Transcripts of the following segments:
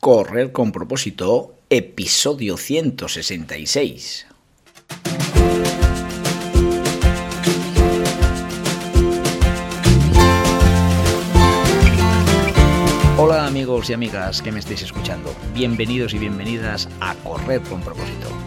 Correr con propósito, episodio 166. Hola amigos y amigas que me estáis escuchando, bienvenidos y bienvenidas a Correr con propósito,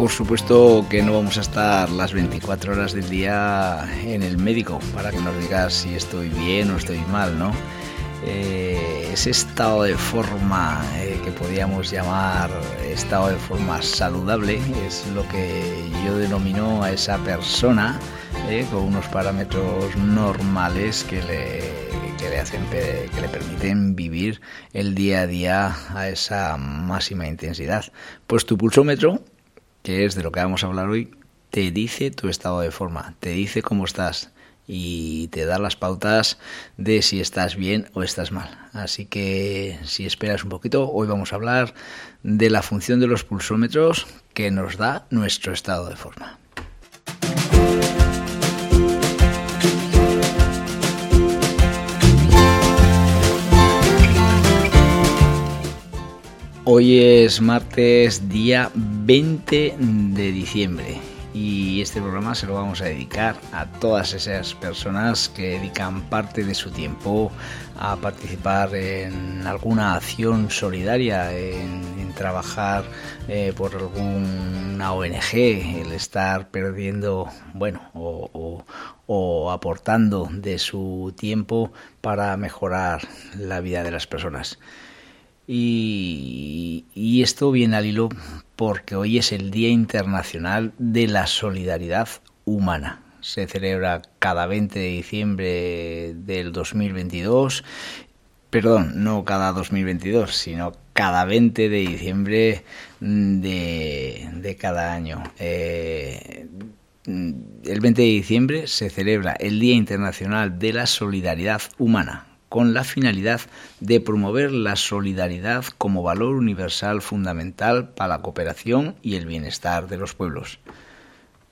Por supuesto que no vamos a estar las 24 horas del día en el médico para que nos digas si estoy bien o estoy mal, ¿no? Eh, ese estado de forma eh, que podríamos llamar estado de forma saludable es lo que yo denomino a esa persona eh, con unos parámetros normales que le, que le hacen que le permiten vivir el día a día a esa máxima intensidad. Pues tu pulsómetro que es de lo que vamos a hablar hoy, te dice tu estado de forma, te dice cómo estás y te da las pautas de si estás bien o estás mal. Así que si esperas un poquito, hoy vamos a hablar de la función de los pulsómetros que nos da nuestro estado de forma. Hoy es martes día 20 de diciembre y este programa se lo vamos a dedicar a todas esas personas que dedican parte de su tiempo a participar en alguna acción solidaria, en, trabajar eh, por alguna ONG, el estar perdiendo, bueno, o, o aportando de su tiempo para mejorar la vida de las personas. Y, esto viene al hilo porque hoy es el Día Internacional de la Solidaridad Humana. Se celebra cada 20 de diciembre del 2022. Perdón, no cada 2022, sino cada 20 de diciembre de, cada año. Eh, el 20 de diciembre se celebra el Día Internacional de la Solidaridad Humana con la finalidad de promover la solidaridad como valor universal fundamental para la cooperación y el bienestar de los pueblos.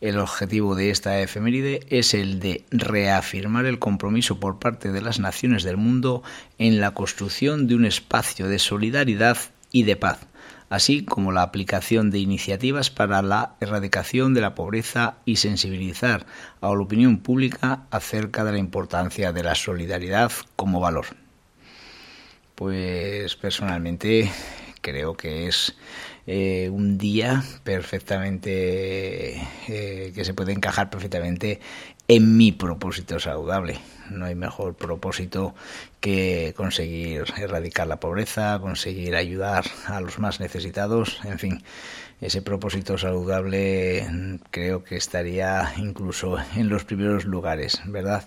El objetivo de esta efeméride es el de reafirmar el compromiso por parte de las naciones del mundo en la construcción de un espacio de solidaridad y de paz, así como la aplicación de iniciativas para la erradicación de la pobreza y sensibilizar a la opinión pública acerca de la importancia de la solidaridad como valor. Pues personalmente creo que es eh, un día perfectamente eh, que se puede encajar perfectamente en mi propósito saludable. No hay mejor propósito que conseguir erradicar la pobreza, conseguir ayudar a los más necesitados, en fin, ese propósito saludable creo que estaría incluso en los primeros lugares, ¿verdad?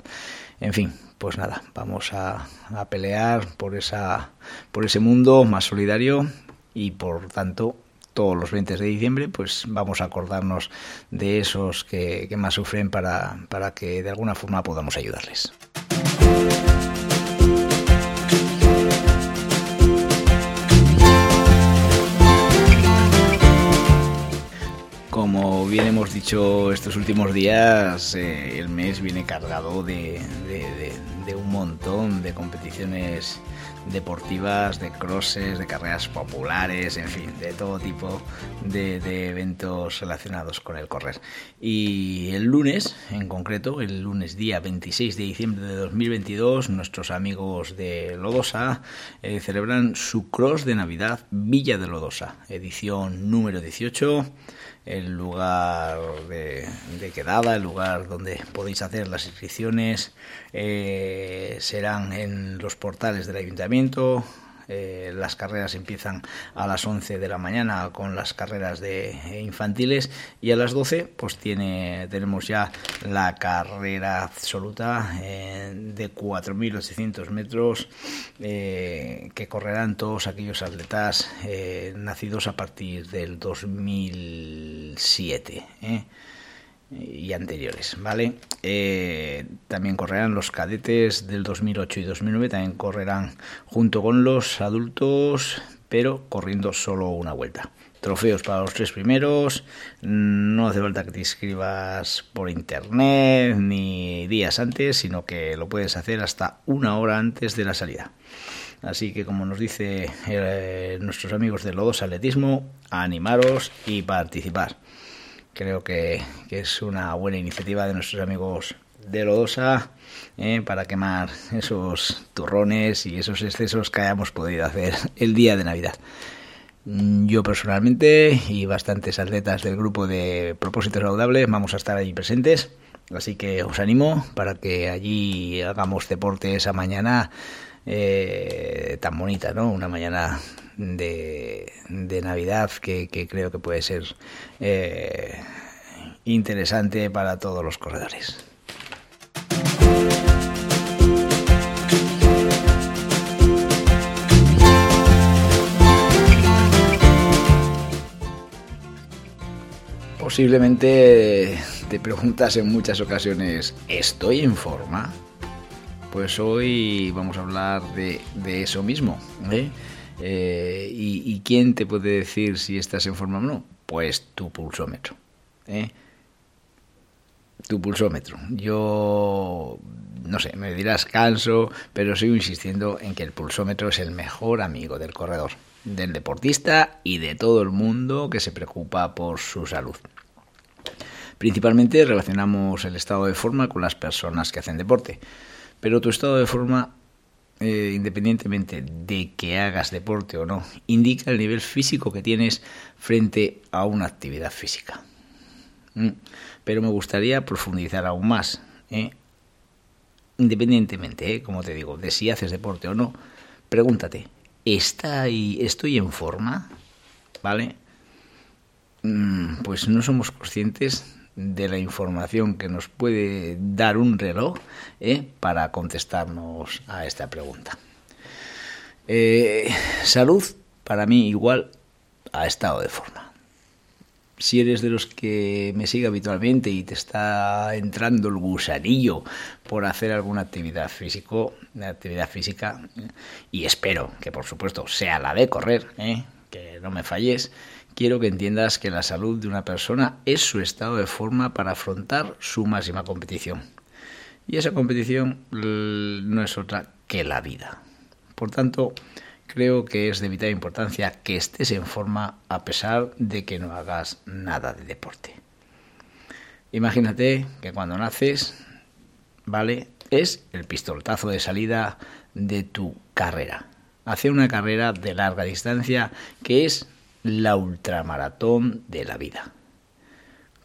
En fin, pues nada, vamos a, a pelear por esa por ese mundo más solidario y por tanto todos los 20 de diciembre, pues vamos a acordarnos de esos que, más sufren para, para que de alguna forma podamos ayudarles. Como bien hemos dicho estos últimos días, eh, el mes viene cargado de, un montón de competiciones deportivas, de crosses, de carreras populares, en fin, de todo tipo de, eventos relacionados con el correr. Y el lunes, en concreto, el lunes día 26 de diciembre de 2022, nuestros amigos de Lodosa eh, celebran su cross de Navidad Villa de Lodosa, edición número 18 el lugar de, quedada, el lugar donde podéis hacer las inscripciones eh, serán en los portales del ayuntamiento, eh, las carreras empiezan a las 11 de la mañana con las carreras de eh, infantiles y a las 12 pues tiene tenemos ya la carrera absoluta eh, de 4.800 metros que correrán todos aquellos atletas nacidos a partir del 2007 y anteriores, ¿vale? Eh, también correrán los cadetes del 2008 y 2009, también correrán junto con los adultos, pero corriendo solo una vuelta. Trofeos para los tres primeros, no hace falta que te inscribas por internet ni días antes, sino que lo puedes hacer hasta una hora antes de la salida. Así que como nos dice eh, nuestros amigos de Lodos Atletismo, animaros y participar. Creo que, es una buena iniciativa de nuestros amigos de Lodosa eh, para quemar esos turrones y esos excesos que hayamos podido hacer el día de Navidad. Yo personalmente y bastantes atletas del grupo de Propósitos Saludables vamos a estar allí presentes, así que os animo para que allí hagamos deporte esa mañana eh, tan bonita, ¿no? Una mañana de, Navidad que, creo que puede ser eh, interesante para todos los corredores. Posiblemente te preguntas en muchas ocasiones, ¿estoy en forma? Pues hoy vamos a hablar de, eso mismo. ¿eh? Eh, y, quién te puede decir si estás en forma o no? Pues tu pulsómetro. ¿eh? Tu pulsómetro. Yo, no sé, me dirás canso, pero sigo insistiendo en que el pulsómetro es el mejor amigo del corredor, del deportista y de todo el mundo que se preocupa por su salud. Principalmente relacionamos el estado de forma con las personas que hacen deporte, pero tu estado de forma eh, independientemente de que hagas deporte o no, indica el nivel físico que tienes frente a una actividad física. Mm. Pero me gustaría profundizar aún más. ¿eh? Independientemente, ¿eh? como te digo, de si haces deporte o no, pregúntate, ¿está ¿estoy en forma? ¿Vale? Mm, pues no somos conscientes de la información que nos puede dar un reloj ¿eh? para contestarnos a esta pregunta. Eh, salud, para mí, igual a estado de forma. Si eres de los que me sigue habitualmente y te está entrando el gusanillo por hacer alguna actividad físico, actividad física, y espero que por supuesto sea la de correr, ¿eh? que no me falles, quiero que entiendas que la salud de una persona es su estado de forma para afrontar su máxima competición. Y esa competición no es otra que la vida. Por tanto, creo que es de vital importancia que estés en forma a pesar de que no hagas nada de deporte. Imagínate que cuando naces, ¿vale? Es el pistoletazo de salida de tu carrera. Hacer una carrera de larga distancia que es la ultramaratón de la vida.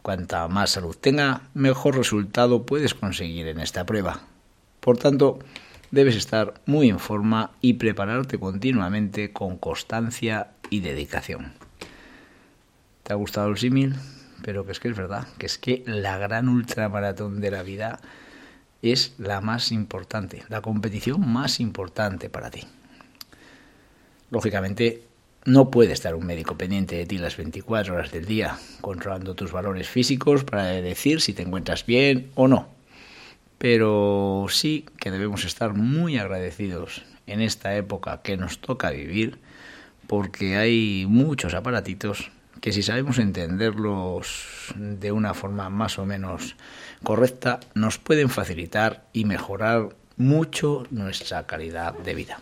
Cuanta más salud tenga, mejor resultado puedes conseguir en esta prueba. Por tanto, debes estar muy en forma y prepararte continuamente con constancia y dedicación. ¿Te ha gustado el símil? Pero que es que es verdad, que es que la gran ultramaratón de la vida es la más importante, la competición más importante para ti. Lógicamente, no puede estar un médico pendiente de ti las 24 horas del día, controlando tus valores físicos para decir si te encuentras bien o no. Pero sí que debemos estar muy agradecidos en esta época que nos toca vivir, porque hay muchos aparatitos que si sabemos entenderlos de una forma más o menos correcta, nos pueden facilitar y mejorar mucho nuestra calidad de vida.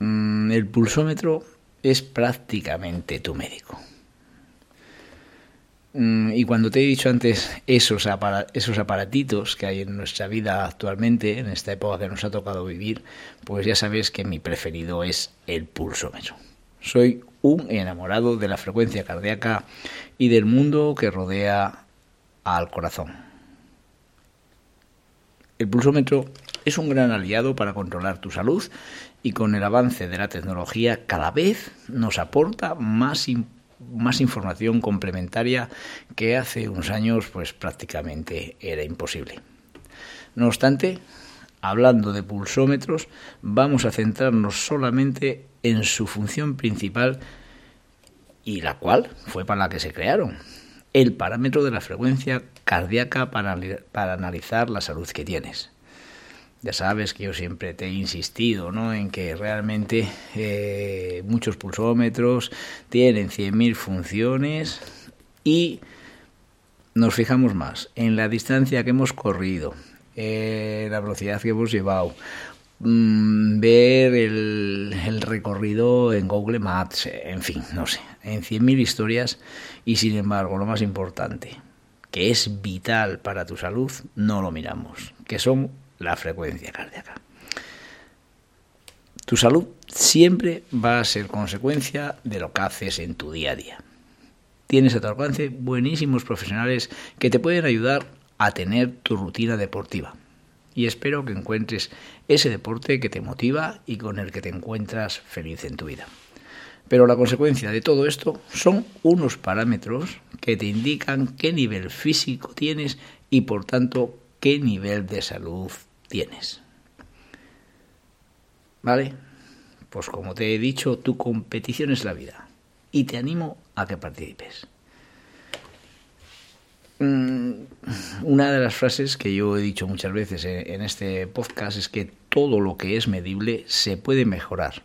Mm, el pulsómetro es prácticamente tu médico. Mm, y cuando te he dicho antes esos, esos aparatitos que hay en nuestra vida actualmente, en esta época que nos ha tocado vivir, pues ya sabes que mi preferido es el pulsómetro. Soy un enamorado de la frecuencia cardíaca y del mundo que rodea al corazón. El pulsómetro es un gran aliado para controlar tu salud y con el avance de la tecnología cada vez nos aporta más, información complementaria que hace unos años pues prácticamente era imposible. No obstante, hablando de pulsómetros, vamos a centrarnos solamente en su función principal y la cual fue para la que se crearon, el parámetro de la frecuencia cardíaca para analizar la salud que tienes. Ya sabes que yo siempre te he insistido ¿no? en que realmente eh, muchos pulsómetros tienen 100.000 funciones y nos fijamos más en la distancia que hemos corrido, la velocidad que hemos llevado, mm, ver el, el, recorrido en Google Maps, en fin, no sé, en 100.000 historias y sin embargo lo más importante, que es vital para tu salud, no lo miramos, que son la frecuencia cardíaca. Tu salud siempre va a ser consecuencia de lo que haces en tu día a día. Tienes a tu alcance buenísimos profesionales que te pueden ayudar a tener tu rutina deportiva. Y espero que encuentres ese deporte que te motiva y con el que te encuentras feliz en tu vida. Pero la consecuencia de todo esto son unos parámetros que te indican qué nivel físico tienes y por tanto qué nivel de salud tienes. ¿Vale? Pues como te he dicho, tu competición es la vida y te animo a que participes. Mm, una de las frases que yo he dicho muchas veces en este podcast es que todo lo que es medible se puede mejorar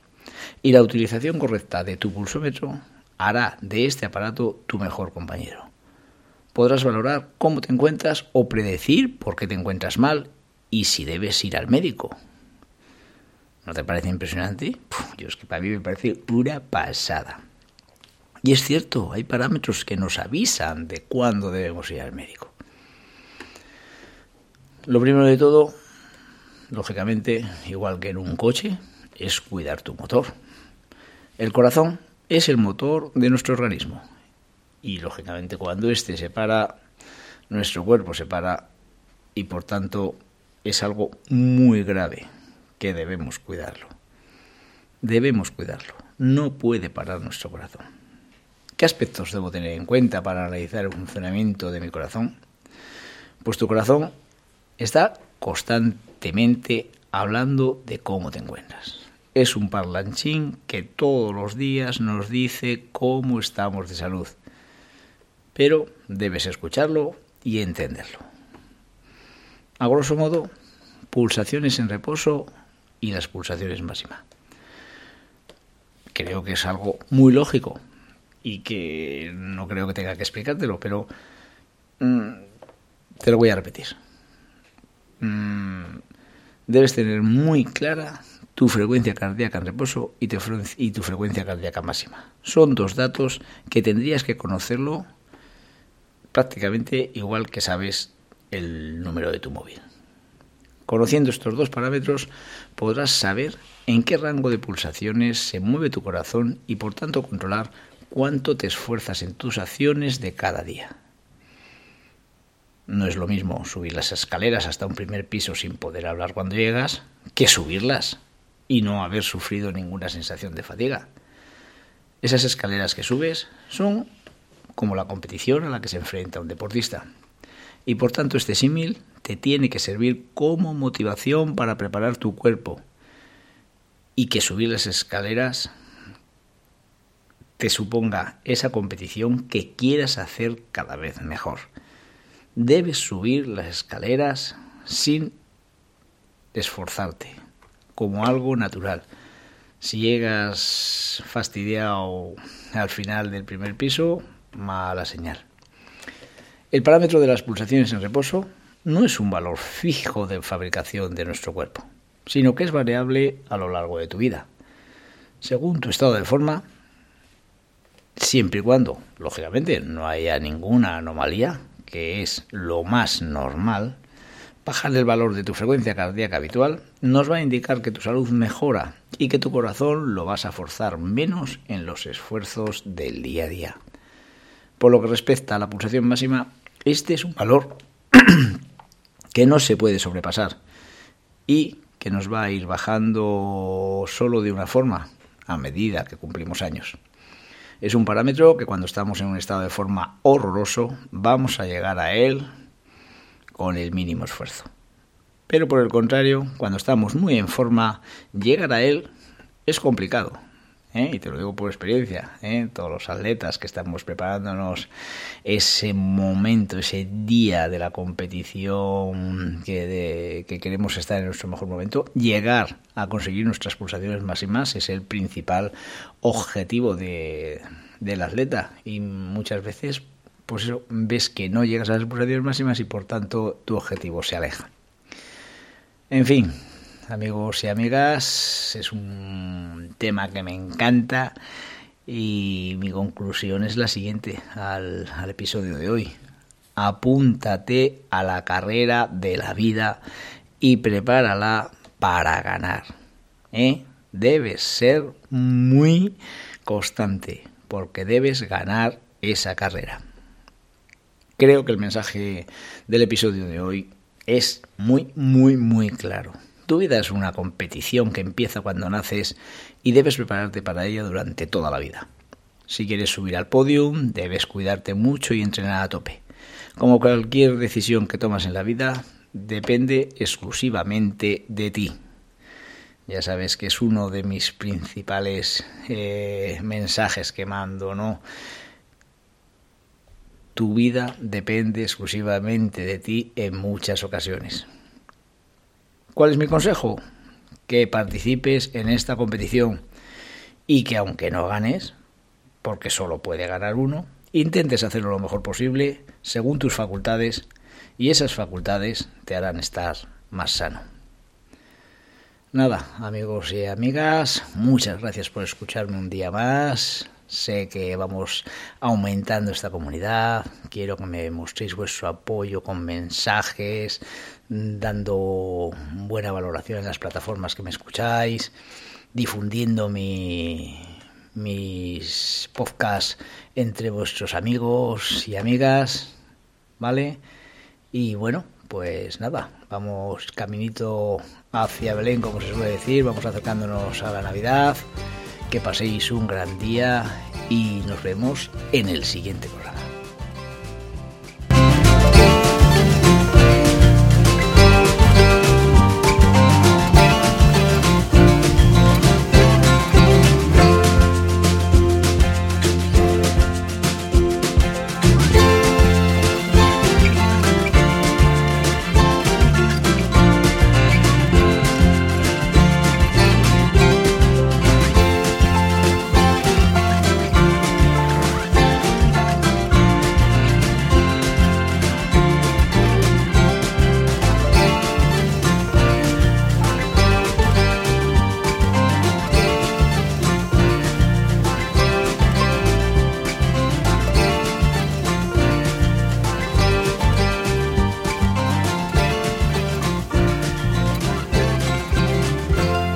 y la utilización correcta de tu pulsómetro hará de este aparato tu mejor compañero. Podrás valorar cómo te encuentras o predecir por qué te encuentras mal y si debes ir al médico. ¿No te parece impresionante? yo es que para mí me parece una pasada. Y es cierto, hay parámetros que nos avisan de cuándo debemos ir al médico. Lo primero de todo, lógicamente, igual que en un coche, es cuidar tu motor. El corazón es el motor de nuestro organismo. Y lógicamente cuando éste se para, nuestro cuerpo se para y por tanto es algo muy grave que debemos cuidarlo. Debemos cuidarlo. No puede parar nuestro corazón. ¿Qué aspectos debo tener en cuenta para analizar el funcionamiento de mi corazón? Pues tu corazón está constantemente hablando de cómo te encuentras. Es un parlanchín que todos los días nos dice cómo estamos de salud. Pero debes escucharlo y entenderlo. A grosso modo, pulsaciones en reposo y las pulsaciones máximas. Creo que es algo muy lógico y que no creo que tenga que explicártelo, pero mm, te lo voy a repetir. Mm, debes tener muy clara tu frecuencia cardíaca en reposo y tu frecuencia cardíaca máxima. Son dos datos que tendrías que conocerlo prácticamente igual que sabes el número de tu móvil. Conociendo estos dos parámetros podrás saber en qué rango de pulsaciones se mueve tu corazón y por tanto controlar cuánto te esfuerzas en tus acciones de cada día. No es lo mismo subir las escaleras hasta un primer piso sin poder hablar cuando llegas que subirlas y no haber sufrido ninguna sensación de fatiga. Esas escaleras que subes son como la competición a la que se enfrenta un deportista. Y por tanto este símil te tiene que servir como motivación para preparar tu cuerpo y que subir las escaleras te suponga esa competición que quieras hacer cada vez mejor. Debes subir las escaleras sin esforzarte, como algo natural. Si llegas fastidiado al final del primer piso, mala señal. El parámetro de las pulsaciones en reposo no es un valor fijo de fabricación de nuestro cuerpo, sino que es variable a lo largo de tu vida. Según tu estado de forma, siempre y cuando, lógicamente, no haya ninguna anomalía, que es lo más normal, bajar el valor de tu frecuencia cardíaca habitual nos va a indicar que tu salud mejora y que tu corazón lo vas a forzar menos en los esfuerzos del día a día. Por lo que respecta a la pulsación máxima, este es un valor que no se puede sobrepasar y que nos va a ir bajando solo de una forma a medida que cumplimos años. Es un parámetro que cuando estamos en un estado de forma horroroso vamos a llegar a él con el mínimo esfuerzo. Pero por el contrario, cuando estamos muy en forma, llegar a él es complicado. ¿Eh? y te lo digo por experiencia, ¿eh? todos los atletas que estamos preparándonos ese momento, ese día de la competición que, que queremos estar en nuestro mejor momento, llegar a conseguir nuestras pulsaciones más es el principal objetivo de, del atleta y muchas veces pues eso, ves que no llegas a las pulsaciones máximas y por tanto tu objetivo se aleja. En fin, amigos y amigas, es un tema que me encanta y mi conclusión es la siguiente al, episodio de hoy. Apúntate a la carrera de la vida y prepárala para ganar. ¿eh? Debes ser muy constante porque debes ganar esa carrera. Creo que el mensaje del episodio de hoy es muy, muy, muy claro. Tu vida es una competición que empieza cuando naces y debes prepararte para ella durante toda la vida. Si quieres subir al podio, debes cuidarte mucho y entrenar a tope. Como cualquier decisión que tomas en la vida, depende exclusivamente de ti. Ya sabes que es uno de mis principales eh, mensajes que mando, ¿no? Tu vida depende exclusivamente de ti en muchas ocasiones. ¿Cuál es mi consejo? Que participes en esta competición y que aunque no ganes, porque solo puede ganar uno, intentes hacerlo lo mejor posible según tus facultades y esas facultades te harán estar más sano. Nada, amigos y amigas, muchas gracias por escucharme un día más. Sé que vamos aumentando esta comunidad. Quiero que me mostréis vuestro apoyo con mensajes, dando buena valoración en las plataformas que me escucháis, difundiendo mi, mis podcasts entre vuestros amigos y amigas, ¿vale? Y bueno, pues nada, vamos caminito hacia Belén, como se suele decir, vamos acercándonos a la Navidad que paséis un gran día y nos vemos en el siguiente programa.